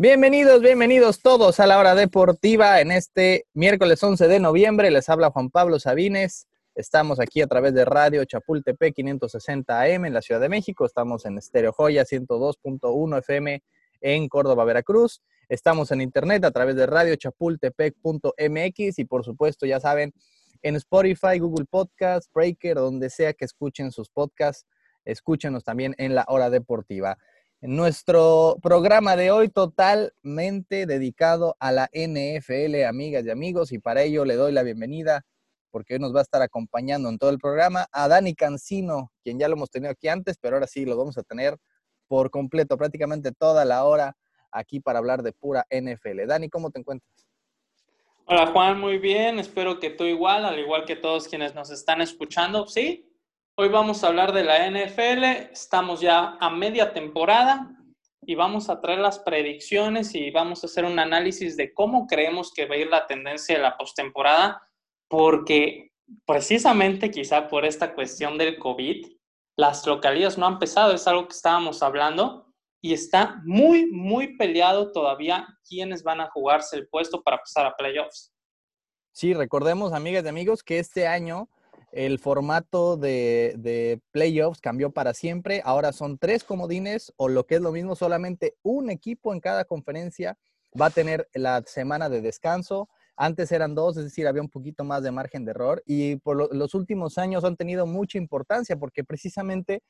Bienvenidos, bienvenidos todos a la hora deportiva en este miércoles 11 de noviembre. Les habla Juan Pablo Sabines. Estamos aquí a través de Radio Chapultepec 560 AM en la Ciudad de México. Estamos en Estéreo Joya 102.1 FM en Córdoba, Veracruz. Estamos en internet a través de radiochapultepec.mx y por supuesto, ya saben, en Spotify, Google Podcast, Breaker, donde sea que escuchen sus podcasts, escúchenos también en la hora deportiva. Nuestro programa de hoy totalmente dedicado a la NFL, amigas y amigos, y para ello le doy la bienvenida, porque hoy nos va a estar acompañando en todo el programa, a Dani Cancino, quien ya lo hemos tenido aquí antes, pero ahora sí lo vamos a tener por completo, prácticamente toda la hora aquí para hablar de pura NFL. Dani, ¿cómo te encuentras? Hola Juan, muy bien, espero que tú igual, al igual que todos quienes nos están escuchando, ¿sí? Hoy vamos a hablar de la NFL, estamos ya a media temporada y vamos a traer las predicciones y vamos a hacer un análisis de cómo creemos que va a ir la tendencia de la postemporada, porque precisamente quizá por esta cuestión del COVID, las localidades no han empezado, es algo que estábamos hablando, y está muy, muy peleado todavía quiénes van a jugarse el puesto para pasar a playoffs. Sí, recordemos, amigas y amigos, que este año el formato de, playoffs cambió para siempre. Ahora son tres comodines o lo que es lo mismo, solamente un equipo en cada conferencia va a tener la semana de descanso. Antes eran dos, es decir, había un poquito más de margen de error y por los últimos años han tenido mucha importancia porque precisamente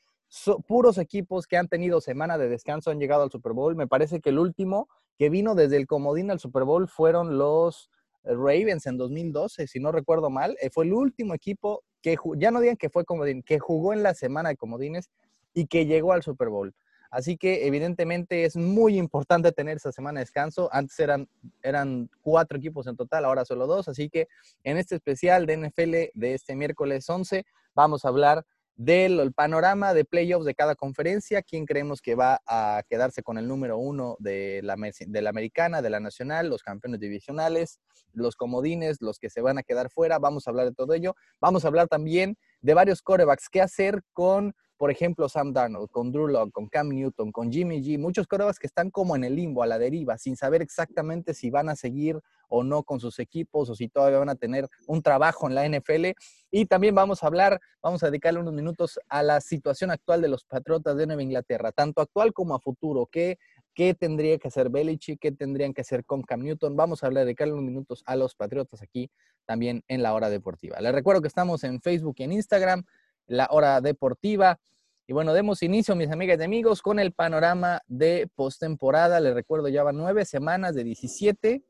puros equipos que han tenido semana de descanso han llegado al Super Bowl. Me parece que el último que vino desde el comodín al Super Bowl fueron los Ravens en 2012, si no recuerdo mal. Eh, fue el último equipo que, ya no digan que fue comodín, que jugó en la semana de comodines y que llegó al Super Bowl. Así que evidentemente es muy importante tener esa semana de descanso. Antes eran, eran cuatro equipos en total, ahora solo dos. Así que en este especial de NFL de este miércoles 11 vamos a hablar del panorama de playoffs de cada conferencia, quién creemos que va a quedarse con el número uno de la, de la americana, de la nacional, los campeones divisionales, los comodines, los que se van a quedar fuera. Vamos a hablar de todo ello. Vamos a hablar también de varios corebacks, qué hacer con por ejemplo, Sam Darnold, con Drew Locke, con Cam Newton, con Jimmy G, muchos corebacks que están como en el limbo, a la deriva, sin saber exactamente si van a seguir o no con sus equipos o si todavía van a tener un trabajo en la NFL. Y también vamos a hablar, vamos a dedicarle unos minutos a la situación actual de los Patriotas de Nueva Inglaterra, tanto actual como a futuro. ¿Qué, qué tendría que hacer Belichick? ¿Qué tendrían que hacer con Cam Newton? Vamos a dedicarle unos minutos a los Patriotas aquí también en la hora deportiva. Les recuerdo que estamos en Facebook y en Instagram la hora deportiva. Y bueno, demos inicio, mis amigas y amigos, con el panorama de postemporada. Les recuerdo, ya van nueve semanas de 17.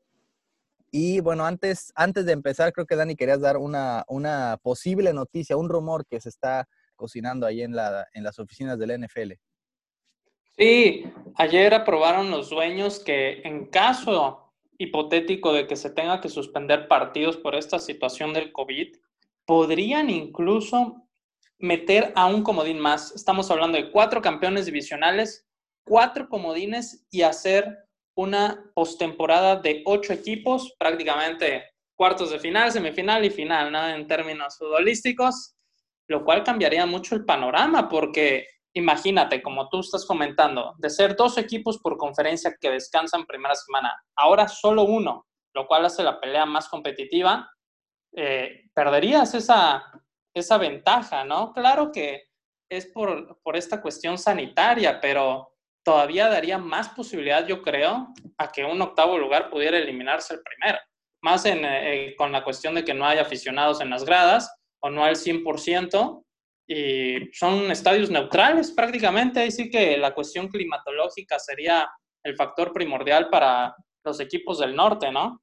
Y bueno, antes, antes de empezar, creo que Dani querías dar una, una posible noticia, un rumor que se está cocinando ahí en, la, en las oficinas del NFL. Sí, ayer aprobaron los dueños que en caso hipotético de que se tenga que suspender partidos por esta situación del COVID, podrían incluso meter a un comodín más. Estamos hablando de cuatro campeones divisionales, cuatro comodines y hacer una postemporada de ocho equipos, prácticamente cuartos de final, semifinal y final, ¿no? En términos futbolísticos, lo cual cambiaría mucho el panorama porque imagínate, como tú estás comentando, de ser dos equipos por conferencia que descansan primera semana, ahora solo uno, lo cual hace la pelea más competitiva, eh, perderías esa, esa ventaja, ¿no? Claro que es por, por esta cuestión sanitaria, pero todavía daría más posibilidad, yo creo, a que un octavo lugar pudiera eliminarse el primero. Más en, eh, con la cuestión de que no hay aficionados en las gradas o no al 100%, y son estadios neutrales prácticamente, así que la cuestión climatológica sería el factor primordial para los equipos del norte, ¿no?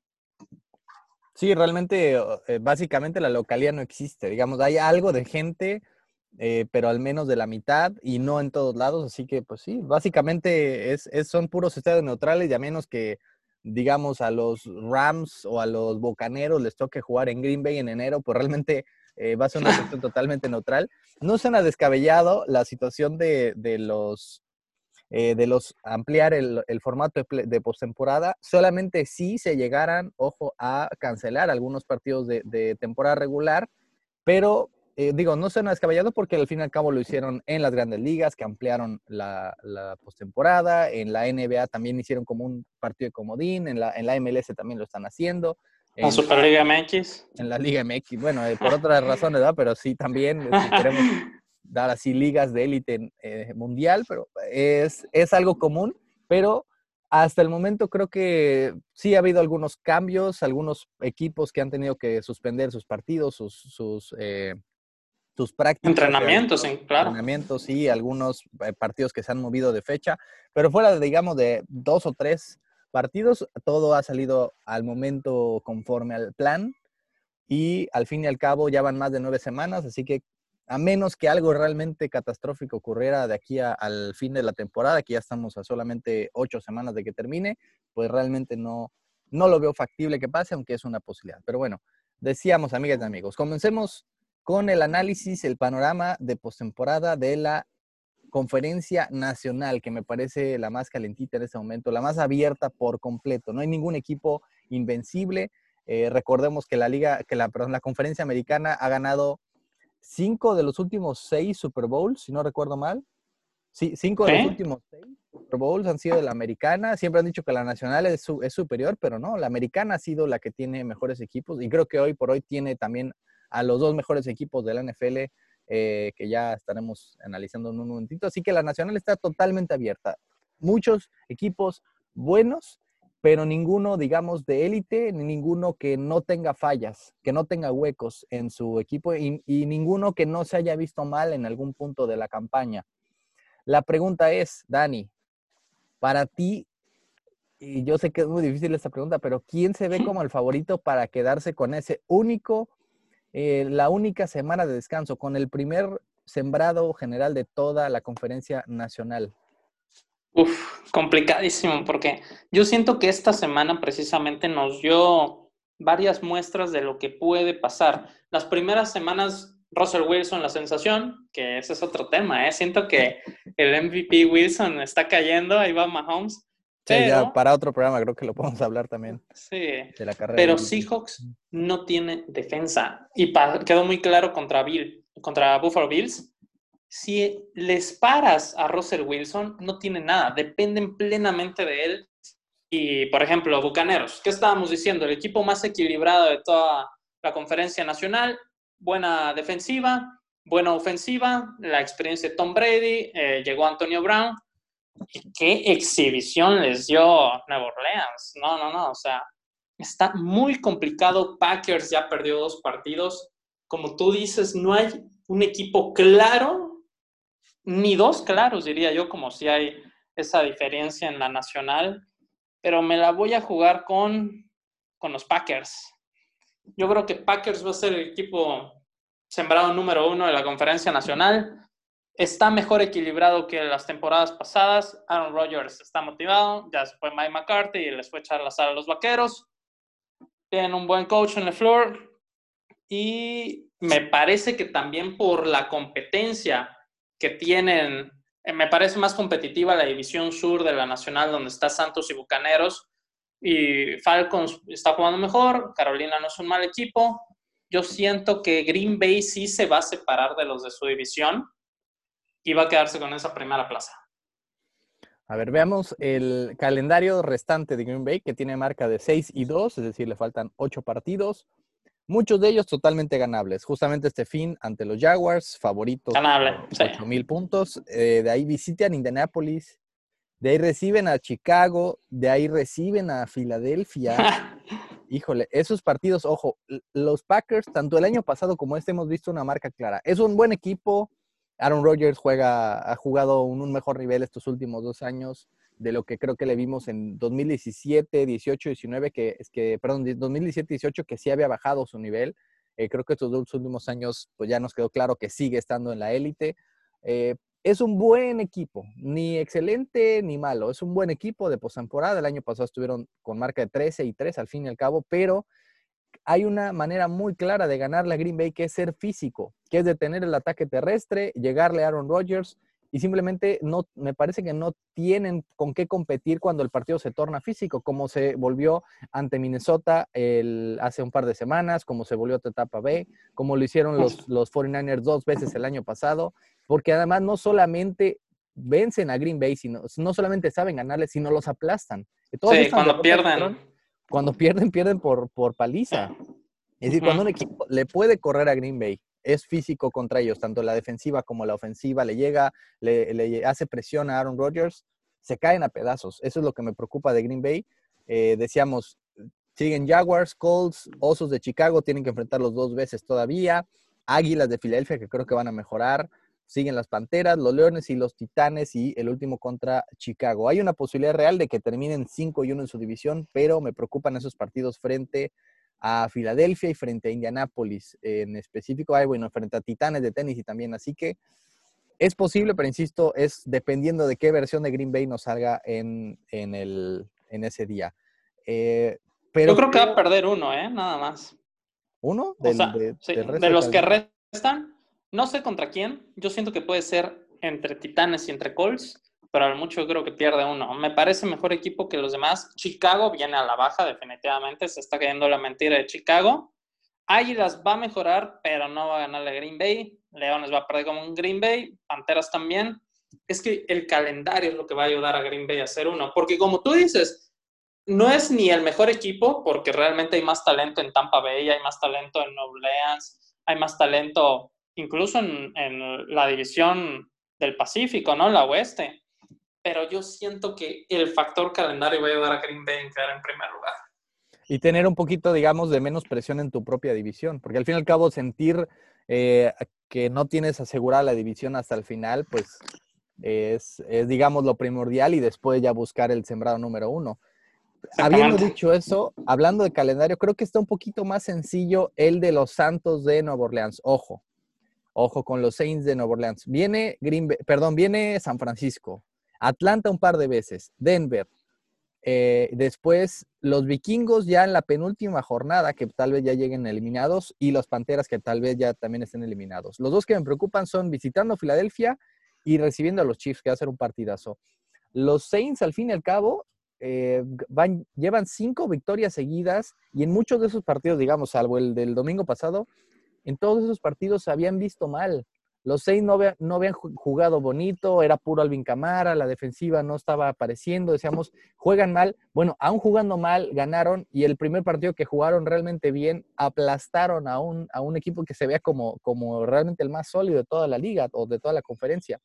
Sí, realmente, eh, básicamente la localidad no existe. Digamos, hay algo de gente, eh, pero al menos de la mitad y no en todos lados. Así que, pues sí, básicamente es, son puros estadios neutrales y a menos que, digamos, a los Rams o a los Bocaneros les toque jugar en Green Bay en enero, pues realmente eh, va a ser una cuestión totalmente neutral. No suena descabellado la situación de, de los eh, de los ampliar el, formato de, postemporada, solamente si se llegaran, ojo, a cancelar algunos partidos de, temporada regular, pero eh, digo, no suena descabellado porque al fin y al cabo lo hicieron en las grandes ligas, que ampliaron la, la postemporada, en la NBA también hicieron como un partido de comodín, en la, en la MLS también lo están haciendo. En la Superliga MX. En la Liga MX, bueno, eh, por otras razones, ¿verdad? Pero sí también si queremos dar así ligas de élite eh, mundial, pero es, es algo común, pero hasta el momento creo que sí ha habido algunos cambios, algunos equipos que han tenido que suspender sus partidos, sus, sus, eh, sus prácticas. Entrenamientos, sí, claro. Entrenamientos, sí, algunos eh, partidos que se han movido de fecha, pero fuera, digamos, de dos o tres partidos, todo ha salido al momento conforme al plan y al fin y al cabo ya van más de nueve semanas, así que a menos que algo realmente catastrófico ocurriera de aquí al fin de la temporada, que ya estamos a solamente ocho semanas de que termine, pues realmente no, no lo veo factible que pase, aunque es una posibilidad. Pero bueno, decíamos, amigas y amigos, comencemos con el análisis, el panorama de postemporada de la conferencia nacional, que me parece la más calentita en este momento, la más abierta por completo. No hay ningún equipo invencible. Eh, recordemos que la liga, que la, perdón, la conferencia americana ha ganado cinco de los últimos seis Super Bowls, si no recuerdo mal. Sí, cinco de los últimos seis Super Bowls han sido de la americana. Siempre han dicho que la nacional es, es, superior, pero no, la americana ha sido la que tiene mejores equipos y creo que hoy por hoy tiene también a los dos mejores equipos de la NFL eh, que ya estaremos analizando en un momentito. Así que la nacional está totalmente abierta. Muchos equipos buenos pero ninguno, digamos, de élite, ni ninguno que no tenga fallas, que no tenga huecos en su equipo y, ninguno que no se haya visto mal en algún punto de la campaña. La pregunta es, Dani, para ti, y yo sé que es muy difícil esta pregunta, pero ¿quién se ve como el favorito para quedarse con ese único, eh, la única semana de descanso, con el primer sembrado general de toda la conferencia nacional? Uf, complicadísimo, porque yo siento que esta semana precisamente nos dio varias muestras de lo que puede pasar. Las primeras semanas, Russell Wilson, la sensación, que ese es otro tema, ¿eh? Siento que el MVP Wilson está cayendo, ahí va Mahomes. Sí, ya para otro programa creo que lo podemos hablar también. Sí, de la carrera pero Seahawks no tiene defensa y quedó muy claro contra Bill, contra Buffalo Bills si les paras a Russell Wilson, no tiene nada, dependen plenamente de él. Y, por ejemplo, Bucaneros, ¿qué estábamos diciendo? El equipo más equilibrado de toda la conferencia nacional, buena defensiva, buena ofensiva, la experiencia de Tom Brady, eh, llegó Antonio Brown. ¿Y qué exhibición les dio Nueva Orleans? No, no, no, o sea, está muy complicado. Packers ya perdió dos partidos. Como tú dices, no hay un equipo claro ni dos claros, diría yo, como si hay esa diferencia en la nacional, pero me la voy a jugar con, con los Packers. Yo creo que Packers va a ser el equipo sembrado número uno de la conferencia nacional. Está mejor equilibrado que las temporadas pasadas. Aaron Rodgers está motivado. Ya se fue Mike McCarthy y les fue echar la sala a los vaqueros. Tienen un buen coach en el floor. Y me parece que también por la competencia que tienen, eh, me parece más competitiva la división sur de la Nacional, donde está Santos y Bucaneros, y Falcons está jugando mejor, Carolina no es un mal equipo. Yo siento que Green Bay sí se va a separar de los de su división y va a quedarse con esa primera plaza. A ver, veamos el calendario restante de Green Bay, que tiene marca de 6 y 2, es decir, le faltan 8 partidos. Muchos de ellos totalmente ganables. Justamente este fin ante los Jaguars, favoritos. Ganable, sí. mil puntos. Eh, de ahí visitan Indianapolis. De ahí reciben a Chicago. De ahí reciben a Filadelfia. Híjole, esos partidos, ojo, los Packers, tanto el año pasado como este, hemos visto una marca clara. Es un buen equipo. Aaron Rodgers juega, ha jugado un, un mejor nivel estos últimos dos años de lo que creo que le vimos en 2017, 18, 19, que es que, perdón, 2017, 18, que sí había bajado su nivel. Eh, creo que estos dos últimos años, pues ya nos quedó claro que sigue estando en la élite. Eh, es un buen equipo, ni excelente ni malo. Es un buen equipo de postemporada. El año pasado estuvieron con marca de 13 y 3 al fin y al cabo, pero hay una manera muy clara de ganar la Green Bay que es ser físico, que es detener el ataque terrestre, llegarle a Aaron Rodgers y simplemente no, me parece que no tienen con qué competir cuando el partido se torna físico, como se volvió ante Minnesota el, hace un par de semanas, como se volvió ante Etapa B, como lo hicieron los, los 49ers dos veces el año pasado, porque además no solamente vencen a Green Bay, sino, no solamente saben ganarles, sino los aplastan. sí, cuando pierden. cuando pierden, pierden por, por paliza. Es decir, cuando un equipo le puede correr a Green Bay es físico contra ellos, tanto la defensiva como la ofensiva, le llega, le, hace presión a Aaron Rodgers, se caen a pedazos. Eso es lo que me preocupa de Green Bay. Eh, decíamos, siguen Jaguars, Colts, Osos de Chicago, tienen que enfrentarlos dos veces todavía. Águilas de Filadelfia, que creo que van a mejorar. Siguen las Panteras, los Leones y los Titanes y el último contra Chicago. Hay una posibilidad real de que terminen 5 y 1 en su división, pero me preocupan esos partidos frente a Filadelfia y frente a Indianápolis en específico. Hay, bueno, frente a Titanes de tenis y también. Así que es posible, pero insisto, es dependiendo de qué versión de Green Bay nos salga en, el, en ese día. Eh, pero Yo creo que va a perder uno, ¿eh? Nada más. ¿Uno? de, los que restan, no sé contra quién. Yo siento que puede ser entre Titanes y entre Colts pero al mucho creo que pierde uno. Me parece mejor equipo que los demás. Chicago viene a la baja, definitivamente. Se está cayendo la mentira de Chicago. Águilas va a mejorar, pero no va a ganarle a Green Bay. Leones va a perder como un Green Bay. Panteras también. Es que el calendario es lo que va a ayudar a Green Bay a ser uno. Porque como tú dices, no es ni el mejor equipo, porque realmente hay más talento en Tampa Bay, hay más talento en New Orleans, hay más talento incluso en, en la división del Pacífico, ¿no? La oeste pero yo siento que el factor calendario va a ayudar a Green Bay a quedar en primer lugar. Y tener un poquito, digamos, de menos presión en tu propia división, porque al fin y al cabo sentir eh, que no tienes asegurada la división hasta el final, pues es, digamos, lo primordial y después ya buscar el sembrado número uno. Habiendo dicho eso, hablando de calendario, creo que está un poquito más sencillo el de los Santos de Nueva Orleans. Ojo, ojo con los Saints de Nueva Orleans. Viene Green perdón, viene San Francisco, Atlanta un par de veces, Denver. Eh, después los vikingos ya en la penúltima jornada, que tal vez ya lleguen eliminados, y los Panteras que tal vez ya también estén eliminados. Los dos que me preocupan son visitando Filadelfia y recibiendo a los Chiefs, que va a ser un partidazo. Los Saints, al fin y al cabo, eh, van, llevan cinco victorias seguidas y en muchos de esos partidos, digamos, salvo el del domingo pasado, en todos esos partidos se habían visto mal. Los seis no, habían jugado bonito, era puro Alvin Camara, la defensiva no estaba apareciendo, decíamos, juegan mal. Bueno, aún jugando mal, ganaron y el primer partido que jugaron realmente bien, aplastaron a un, a un equipo que se vea como, como realmente el más sólido de toda la liga o de toda la conferencia.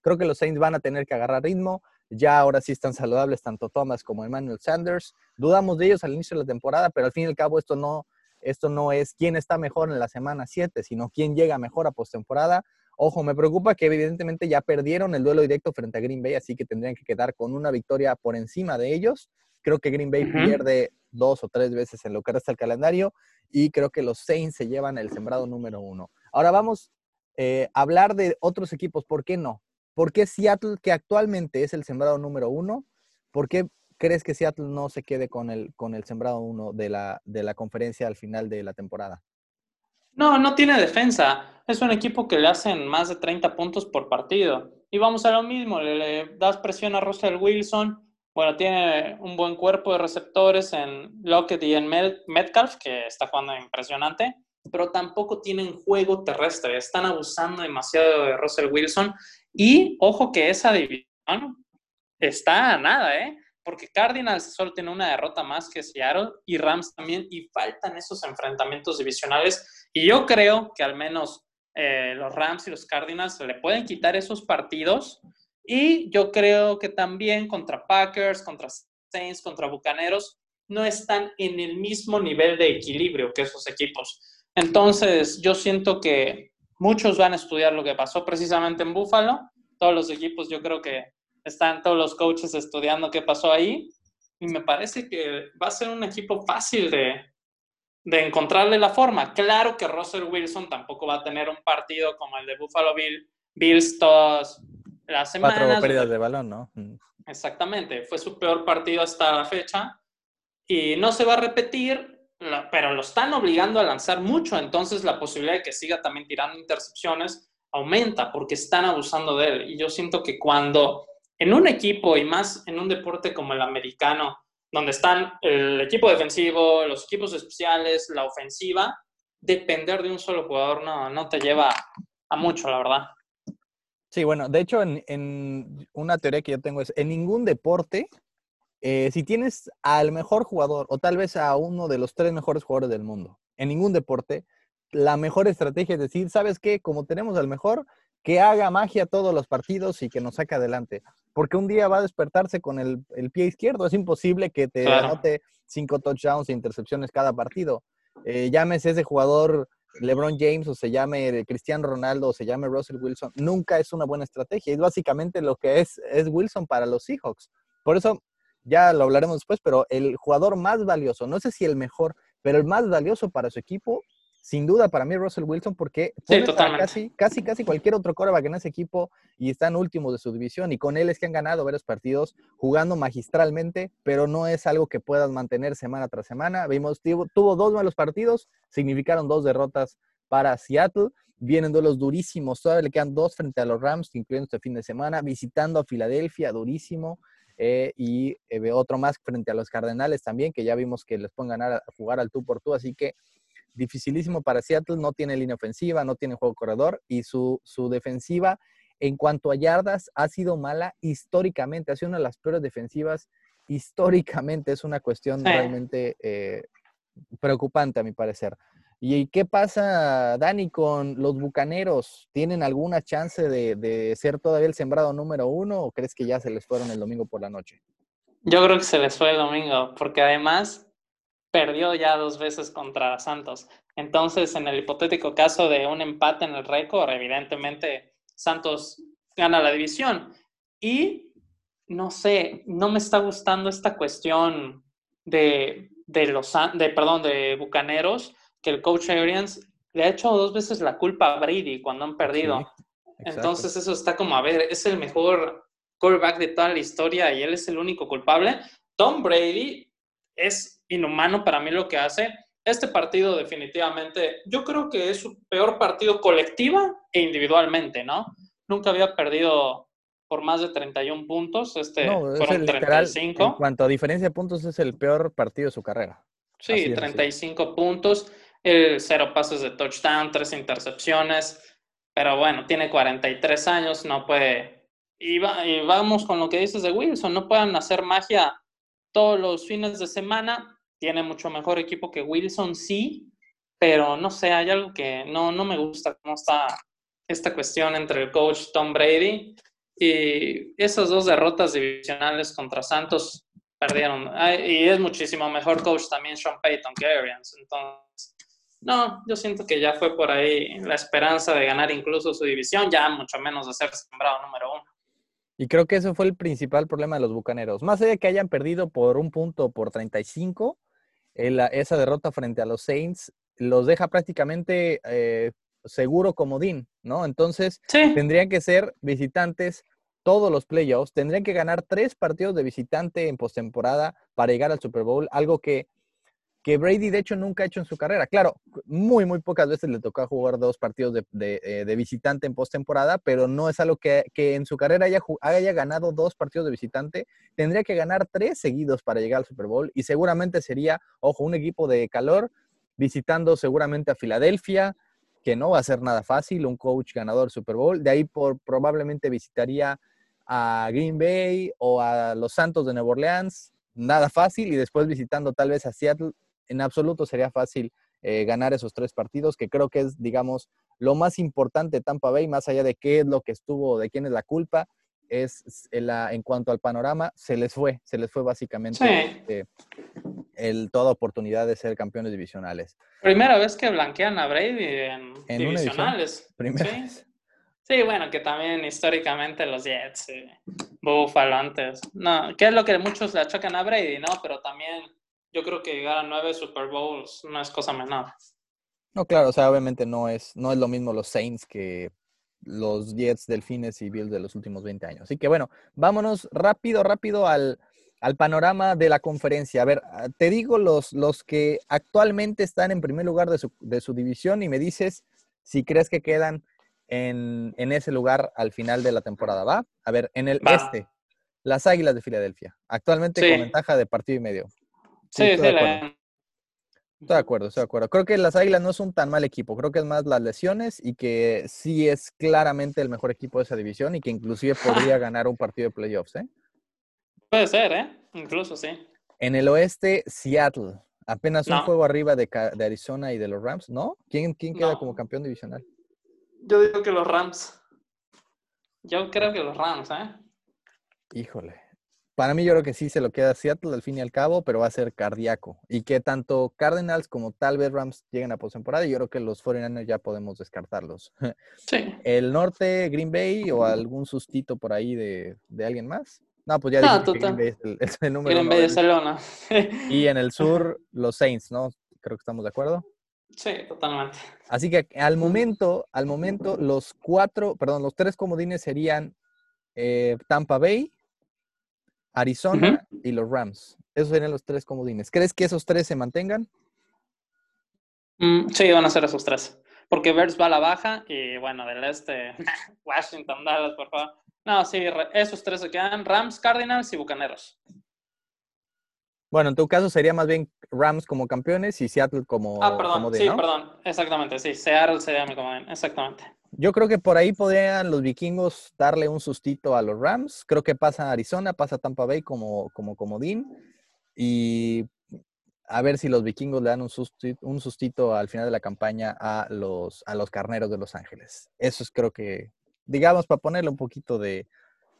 Creo que los Saints van a tener que agarrar ritmo. Ya ahora sí están saludables tanto Thomas como Emmanuel Sanders. Dudamos de ellos al inicio de la temporada, pero al fin y al cabo esto no, esto no es quién está mejor en la semana 7, sino quién llega mejor a postemporada. Ojo, me preocupa que evidentemente ya perdieron el duelo directo frente a Green Bay, así que tendrían que quedar con una victoria por encima de ellos. Creo que Green Bay pierde dos o tres veces en lo que resta el calendario y creo que los Saints se llevan el sembrado número uno. Ahora vamos eh, a hablar de otros equipos. ¿Por qué no? ¿Por qué Seattle, que actualmente es el sembrado número uno, por qué crees que Seattle no se quede con el, con el sembrado uno de la, de la conferencia al final de la temporada? No, no tiene defensa. Es un equipo que le hacen más de 30 puntos por partido. Y vamos a lo mismo, le, das presión a Russell Wilson. Bueno, tiene un buen cuerpo de receptores en Lockett y en Metcalf, que está jugando impresionante, pero tampoco tienen juego terrestre. Están abusando demasiado de Russell Wilson. Y ojo que esa división está a nada, ¿eh? Porque Cardinals solo tiene una derrota más que Seattle y Rams también, y faltan esos enfrentamientos divisionales. Y yo creo que al menos eh, los Rams y los Cardinals le pueden quitar esos partidos. Y yo creo que también contra Packers, contra Saints, contra Bucaneros, no están en el mismo nivel de equilibrio que esos equipos. Entonces, yo siento que muchos van a estudiar lo que pasó precisamente en Buffalo. Todos los equipos yo creo que están todos los coaches estudiando qué pasó ahí y me parece que va a ser un equipo fácil de, de encontrarle la forma. Claro que Russell Wilson tampoco va a tener un partido como el de Buffalo Bill, Bills todas las semanas. Cuatro pérdidas de balón, ¿no? Mm. Exactamente, fue su peor partido hasta la fecha y no se va a repetir, pero lo están obligando a lanzar mucho, entonces la posibilidad de que siga también tirando intercepciones aumenta porque están abusando de él. Y yo siento que cuando en un equipo y más en un deporte como el americano, donde están el equipo defensivo, los equipos especiales, la ofensiva, depender de un solo jugador no, no te lleva a mucho, la verdad. Sí, bueno, de hecho, en, una teoría que yo tengo es, en ningún deporte, eh, si tienes al mejor jugador o tal vez a uno de los tres mejores jugadores del mundo, en ningún deporte, la mejor estrategia es decir, ¿sabes qué? Como tenemos al mejor, que haga magia todos los partidos y que nos saque adelante. Porque un día va a despertarse con el, pie izquierdo. Es imposible que te anote cinco touchdowns e intercepciones cada partido. Eh, llámese ese jugador LeBron James o se llame Cristiano Ronaldo o se llame Russell Wilson. Nunca es una buena estrategia. Es básicamente lo que es, es Wilson para los Seahawks. Por eso, ya lo hablaremos después, pero el jugador más valioso, no sé si el mejor, pero el más valioso para su equipo sin duda para mí Russell Wilson porque casi, casi, casi cualquier otro coreback en ese equipo y están últimos de su división y con él es que han ganado varios partidos jugando magistralmente, pero no es algo que puedas mantener semana tras semana. Vimos, tuvo, dos malos partidos, significaron dos derrotas para Seattle. Vienen duelos durísimos, todavía le quedan dos frente a los Rams, incluyendo este fin de semana, visitando a Filadelfia, durísimo. Eh, y eh, otro más frente a los Cardenales también, que ya vimos que les pueden ganar a jugar al tú por tú, así que dificilísimo para Seattle, no tiene línea ofensiva, no tiene juego corredor y su, su defensiva en cuanto a yardas ha sido mala históricamente, ha sido una de las peores defensivas históricamente, es una cuestión realmente eh, preocupante a mi parecer. ¿Y qué pasa, Dani, con los Bucaneros? ¿Tienen alguna chance de, de, ser todavía el sembrado número uno o crees que ya se les fueron el domingo por la noche? Yo creo que se les fue el domingo, porque además perdió ya dos veces contra Santos. Entonces, en el hipotético caso de un empate en el récord, evidentemente Santos gana la división. Y no sé, no me está gustando esta cuestión de, de los de perdón, de Bucaneros, que el coach Arians le ha hecho dos veces la culpa a Brady cuando han perdido. Entonces, eso está como, a ver, es el mejor quarterback de toda la historia y él es el único culpable. Tom Brady es inhumano para mí lo que hace. Este partido definitivamente, yo creo que es su peor partido colectiva e individualmente, ¿no? Nunca había perdido por más de 31 puntos, este no, fueron 35. en cuanto a diferencia de puntos, es el peor partido de su carrera. Sí, 35 puntos, el cero pases de touchdown, tres intercepciones, pero bueno, tiene 43 años, no puede... Y, y vamos con lo que dices de Wilson, no pueden hacer magia todos los fines de semana, tiene mucho mejor equipo que Wilson, sí, pero no sé, hay algo que no, no me gusta cómo está esta cuestión entre el coach Tom Brady y esas dos derrotas divisionales contra Santos perdieron. Y es muchísimo mejor coach también Sean Payton que Arians. Entonces, no, yo siento que ya fue por ahí la esperanza de ganar incluso su división, ya mucho menos de ser sembrado número uno. Y creo que ese fue el principal problema de los Bucaneros. Más allá de que hayan perdido por un punto por 35, esa derrota frente a los Saints los deja prácticamente eh, seguro comodín, ¿no? Entonces, tendrían que ser visitantes todos los playoffs, tendrían que ganar tres partidos de visitante en postemporada para llegar al Super Bowl, algo que que Brady de hecho nunca ha hecho en su carrera. Claro, muy, muy pocas veces le tocó jugar dos partidos de, eh, visitante en postemporada, pero no es algo que, en su carrera haya, haya, ganado dos partidos de visitante. Tendría que ganar tres seguidos para llegar al Super Bowl y seguramente sería, ojo, un equipo de calor visitando seguramente a Filadelfia, que no va a ser nada fácil, un coach ganador Super Bowl. De ahí por, probablemente visitaría a Green Bay o a los Santos de Nueva Orleans, nada fácil, y después visitando tal vez a Seattle, en absoluto sería fácil eh, ganar esos tres partidos, que creo que es, digamos, lo más importante de Tampa Bay, más allá de qué es lo que estuvo, de quién es la culpa, es en cuanto al panorama, se les fue, se les fue básicamente eh, el, toda oportunidad de ser campeones divisionales. Primera vez que blanquean a Brady en, divisionales. Primera sí. Sí, bueno, que también históricamente los Jets, Buffalo antes. No, que es lo que muchos le achacan a Brady, ¿no? Pero también yo creo que llegar a nueve Super Bowls no es cosa menor. No, claro, o sea, obviamente no es, no es lo mismo los Saints que los Jets, Delfines y Bills de los últimos 20 años. Así que bueno, vámonos rápido, rápido al, al panorama de la conferencia. A ver, ah, te digo los, los que actualmente están en primer lugar de su, de su división y me dices si crees que quedan en, en ese lugar al final de la temporada, ¿va? A ver, en el Va. este, las Águilas de Filadelfia, actualmente Sí. con ventaja de partido y medio. Sí, estoy sí, de la-. Estoy de acuerdo, estoy de acuerdo. Creo que las Águilas no son tan mal equipo. Creo que es más las lesiones y que sí es claramente el mejor equipo de esa división y que inclusive podría ganar un partido de playoffs. ¿eh? puede ser, ¿eh? Incluso sí. En el oeste, Seattle. Apenas un No. juego arriba de, Arizona y de los Rams, ¿no? ¿Quién, quién queda No. como campeón divisional? Yo digo que los Rams. Yo creo que los Rams, ¿eh? Híjole. Para mí yo creo que sí se lo queda Seattle al fin y al cabo, pero va a ser cardíaco. Y que tanto Cardinals como tal vez Rams lleguen a postemporada, y yo creo que los 49ers ya podemos descartarlos. Sí. El norte, Green Bay o algún sustito por ahí de, de alguien más. No, pues ya No, que Green. Bay es el, es el número Green uno Bay de Barcelona. Y en el sur, los Saints, ¿no? Creo que estamos de acuerdo. Sí, totalmente. Así que al momento, al momento, los cuatro, perdón, los tres comodines serían eh, Tampa Bay, Arizona y los Rams. Esos serían los tres comodines. ¿Crees que esos tres se mantengan? Mm, sí, van a ser esos tres. Porque Bears va a la baja y bueno, del este, Washington, Dallas, por favor. No, sí, esos tres se quedan. Rams, Cardinals y Bucaneros. Bueno, en tu caso sería más bien Rams como campeones y Seattle como Ah, perdón, comodín, sí, ¿no? perdón. Exactamente, sí. Seattle sería mi comodín. Exactamente. Yo creo que por ahí podrían los vikingos darle un sustito a los Rams. Creo que pasa Arizona, pasa Tampa Bay como, como comodín. Y a ver si los vikingos le dan un sustito, un sustito al final de la campaña a los, a los carneros de Los Ángeles. Eso es creo que, digamos, para ponerle un poquito de,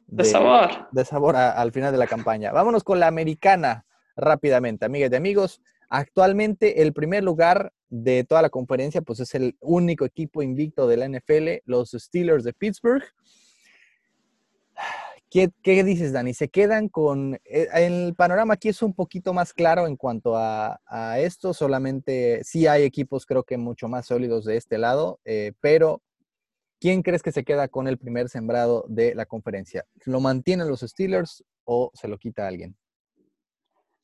De sabor. de sabor a- al final de la campaña. Vámonos con la americana rápidamente, amigas y amigos. Actualmente el primer lugar de toda la conferencia, pues es el único equipo invicto de la NFL, los Steelers de Pittsburgh. ¿Qué, qué dices, Dani? ¿Se quedan con... eh, El panorama aquí es un poquito más claro en cuanto a, a esto, solamente sí hay equipos creo que mucho más sólidos de este lado, eh, pero ¿quién crees que se queda con el primer sembrado de la conferencia? ¿Lo mantienen los Steelers o se lo quita alguien?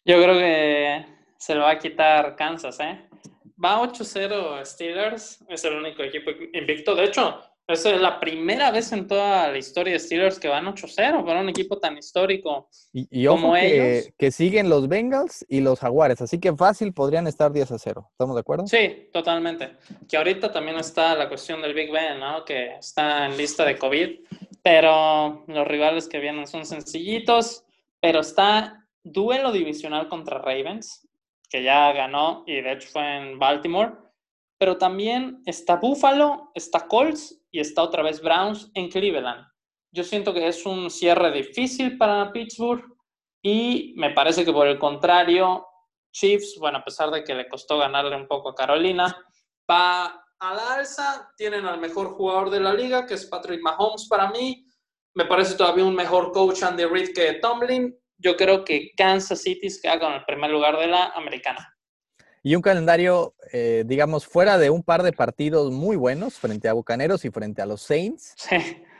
Yo creo que se lo va a quitar Kansas, ¿eh? Va 8-0 Steelers, es el único equipo invicto. De hecho, esa es la primera vez en toda la historia de Steelers que van 8-0 para un equipo tan histórico. Y, y ojo Como que, ellos. que siguen los Bengals y los Jaguares, así que fácil podrían estar 10 a 0. ¿Estamos de acuerdo? Sí, totalmente. Que ahorita también está la cuestión del Big Ben, ¿no? Que está en lista de COVID, pero los rivales que vienen son sencillitos, pero está duelo divisional contra Ravens, que ya ganó y de hecho fue en Baltimore, pero también está Buffalo, está Colts y está otra vez Browns en Cleveland. Yo siento que es un cierre difícil para Pittsburgh y me parece que por el contrario, Chiefs, bueno, a pesar de que le costó ganarle un poco a Carolina, va a la alza, tienen al mejor jugador de la liga, que es Patrick Mahomes para mí, me parece todavía un mejor coach Andy Reid que Tomlin, yo creo que Kansas City se queda con el primer lugar de la americana. Y un calendario, eh, digamos, fuera de un par de partidos muy buenos frente a Bucaneros y frente a los Saints. Sí,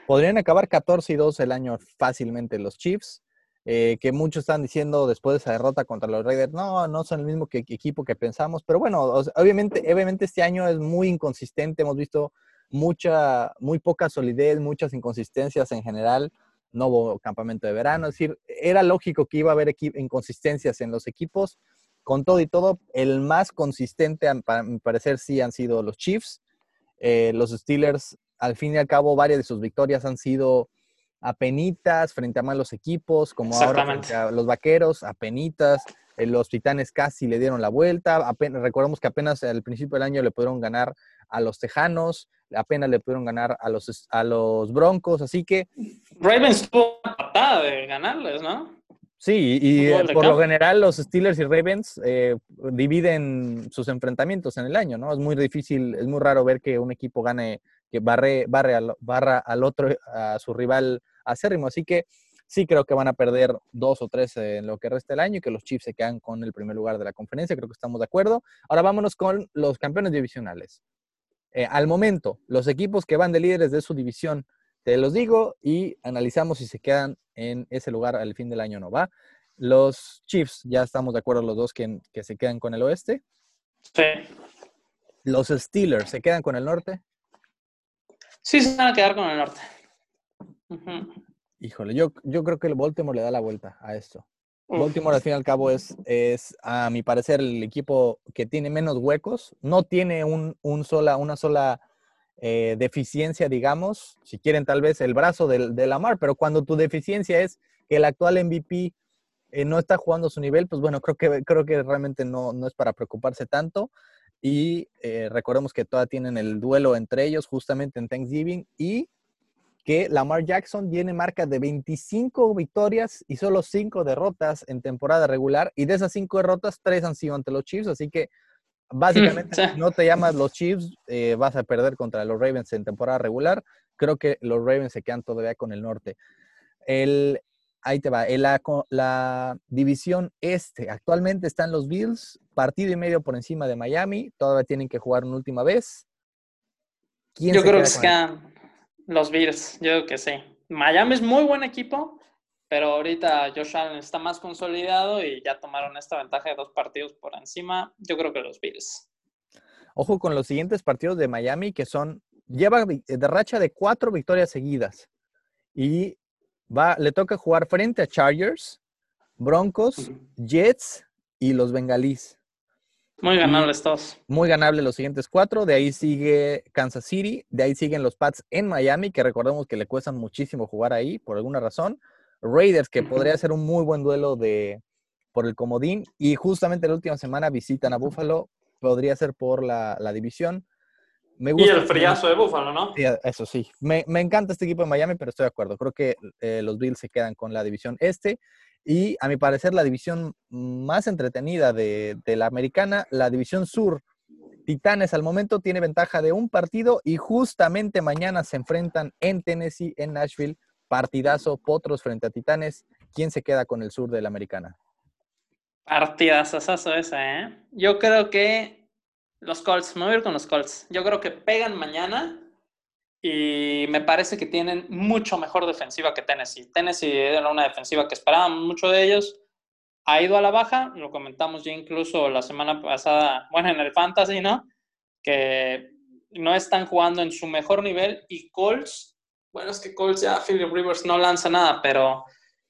Podrían acabar 14 y 2 el año fácilmente los Chiefs, eh, que muchos están diciendo después de esa derrota contra los Raiders, no, no son el mismo que, equipo que pensamos, pero bueno, o sea, obviamente, obviamente este año es muy inconsistente, hemos visto mucha, muy poca solidez, muchas inconsistencias en general, no hubo campamento de verano, es decir, era lógico que iba a haber inconsistencias en los equipos, con todo y todo, el más consistente, para mi parecer, sí han sido los Chiefs, eh, los Steelers, al fin y al cabo, varias de sus victorias han sido apenitas frente a malos equipos, como ahora Exactamente. frente a los vaqueros, apenitas. eh, los titanes casi le dieron la vuelta. Apenas, recordemos que apenas al principio del año le pudieron ganar a los Tejanos, apenas le pudieron ganar a los, a los Broncos. Así que Ravens tuvo una patada de ganarles, ¿no? sí, y eh, por lo general los Steelers y Ravens eh, dividen sus enfrentamientos en el año, ¿no? Es muy difícil, es muy raro ver que un equipo gane, que barre, barre al, barra al otro, a su rival acérrimo. Así que sí creo que van a perder dos o tres en lo que resta del año y que los Chiefs se quedan con el primer lugar de la conferencia. Creo que estamos de acuerdo. Ahora vámonos con los campeones divisionales. Eh, al momento, los equipos que van de líderes de su división, te los digo y analizamos si se quedan en ese lugar al fin del año o no va. Los Chiefs, ya estamos de acuerdo los dos que, que se quedan con el oeste. Sí. Los Steelers se quedan con el norte. Sí, se van a quedar con el norte. Híjole, yo, yo creo que el Baltimore le da la vuelta a esto. Baltimore, al fin y al cabo, es, es, a mi parecer, el equipo que tiene menos huecos. No tiene un, sola, una sola eh, deficiencia, digamos. Si quieren, tal vez el brazo de, de Lamar, pero cuando tu deficiencia es que el actual MVP eh, no está jugando a su nivel, pues bueno, creo que, creo que realmente no, no es para preocuparse tanto. Y eh, recordemos que todavía tienen el duelo entre ellos justamente en Thanksgiving y que Lamar Jackson tiene marca de 25 victorias y solo 5 derrotas en temporada regular. Y de esas 5 derrotas, 3 han sido ante los Chiefs. Así que básicamente, si no te llamas los Chiefs, eh, vas a perder contra los Ravens en temporada regular. Creo que los Ravens se quedan todavía con el norte. El, ahí te va. La, la, división este, actualmente están los Bills, partido y medio por encima de Miami. Todavía tienen que jugar una última vez. Yo creo que los Bills, yo creo que sí. Miami es muy buen equipo, pero ahorita Josh Allen está más consolidado y ya tomaron esta ventaja de dos partidos por encima. Yo creo que los Bills. Ojo con los siguientes partidos de Miami, que son, lleva de racha de cuatro victorias seguidas. Y va, le toca jugar frente a Chargers, Broncos, Jets y los Bengalís. Muy ganables todos. Muy ganables los siguientes cuatro. De ahí sigue Kansas City. De ahí siguen los Pats en Miami, que recordemos que le cuestan muchísimo jugar ahí por alguna razón. Raiders, que podría ser un muy buen duelo de, por el comodín. Y justamente la última semana visitan a Buffalo. Podría ser por la, división. Me gusta y el friazo de Buffalo, ¿no? eso sí. Me, encanta este equipo de Miami, pero estoy de acuerdo. Creo que eh, los Bills se quedan con la división este. Y a mi parecer la división más entretenida de, la americana, la división sur. Titanes al momento tiene ventaja de un partido y justamente mañana se enfrentan en Tennessee, en Nashville. Partidazo, Potros frente a Titanes. ¿Quién se queda con el sur de la americana? Partidazo esa, ¿eh? Yo creo que los Colts, me voy a con los Colts. Yo creo que pegan mañana y me parece que tienen mucho mejor defensiva que Tennessee. Tennessee era una defensiva que esperábamos mucho de ellos. Ha ido a la baja, lo comentamos ya incluso la semana pasada, bueno, en el Fantasy, ¿no? Que no están jugando en su mejor nivel y Colts, bueno, es que Colts ya Philip Rivers no lanza nada, pero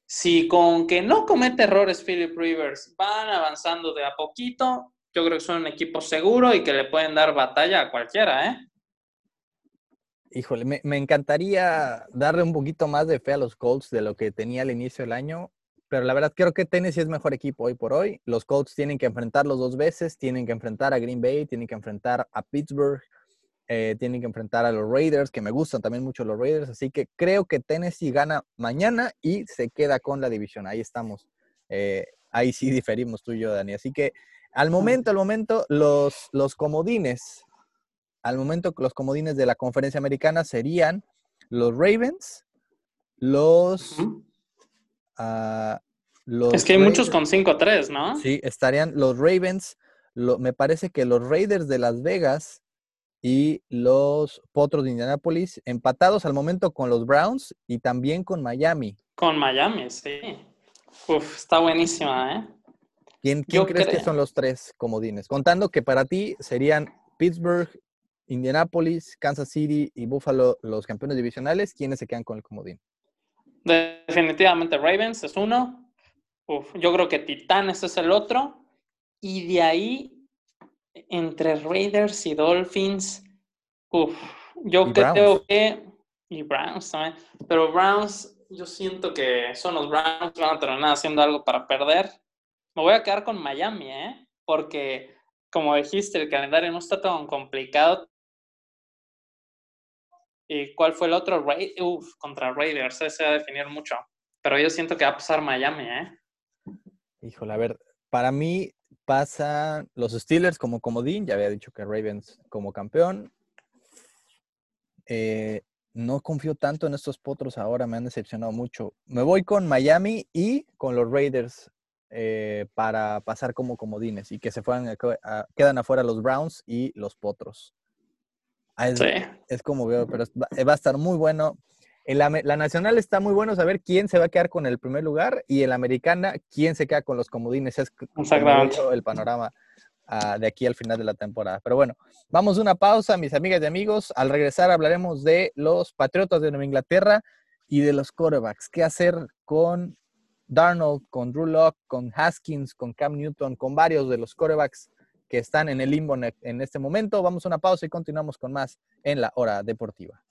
si con que no comete errores Philip Rivers van avanzando de a poquito, yo creo que son un equipo seguro y que le pueden dar batalla a cualquiera, ¿eh? híjole, me, encantaría darle un poquito más de fe a los Colts de lo que tenía al inicio del año, pero la verdad creo que Tennessee es mejor equipo hoy por hoy. Los Colts tienen que enfrentarlos dos veces, tienen que enfrentar a Green Bay, tienen que enfrentar a Pittsburgh, eh, tienen que enfrentar a los Raiders, que me gustan también mucho los Raiders, así que creo que Tennessee gana mañana y se queda con la división. Ahí estamos. Eh, ahí sí diferimos tú y yo, Dani. Así que al momento, al momento, los, los comodines al momento los comodines de la conferencia americana serían los Ravens, los... Ah, es que hay muchos con 5-3, ¿no? Sí, estarían los Ravens, me parece que los Raiders de Las Vegas y los Potros de Indianapolis empatados al momento con los Browns y también con Miami. Con Miami, sí. Uf, está buenísima, ¿eh? ¿Quién, crees que son los tres comodines? Contando que para ti serían Pittsburgh, Indianapolis, Kansas City y Buffalo los campeones divisionales, ¿quiénes se quedan con el comodín? Definitivamente Ravens es uno. yo creo que Titanes es el otro. Y de ahí, entre Raiders y Dolphins, yo creo que. Y Browns también. Pero Browns, yo siento que son los Browns, van a terminar haciendo algo para perder. Me voy a quedar con Miami, ¿eh? Porque, como dijiste, el calendario no está tan complicado. ¿Y cuál fue el otro? Uf, contra Raiders, ese va a definir mucho. Pero yo siento que va a pasar Miami, ¿eh? Híjole, a ver, para mí pasan los Steelers como comodín, ya había dicho que Ravens como campeón. Eh, no confío tanto en estos potros ahora, me han decepcionado mucho. Me voy con Miami y con los Raiders eh, para pasar como comodines y que se fueran, quedan afuera los Browns y los potros. Ah, es, como veo, pero va, a estar muy bueno. En la, nacional está muy bueno saber quién se va a quedar con el primer lugar y en la americana quién se queda con los comodines. Es el panorama. ah, de aquí al final de la temporada. Pero bueno, vamos a una pausa, mis amigas y amigos. Al regresar hablaremos de los Patriotas de Nueva Inglaterra y de los quarterbacks. ¿Qué hacer con Darnold, con Drew Locke, con Haskins, con Cam Newton, con varios de los quarterbacks que están en el limbo en este momento? Vamos a una pausa y continuamos con más en la hora deportiva.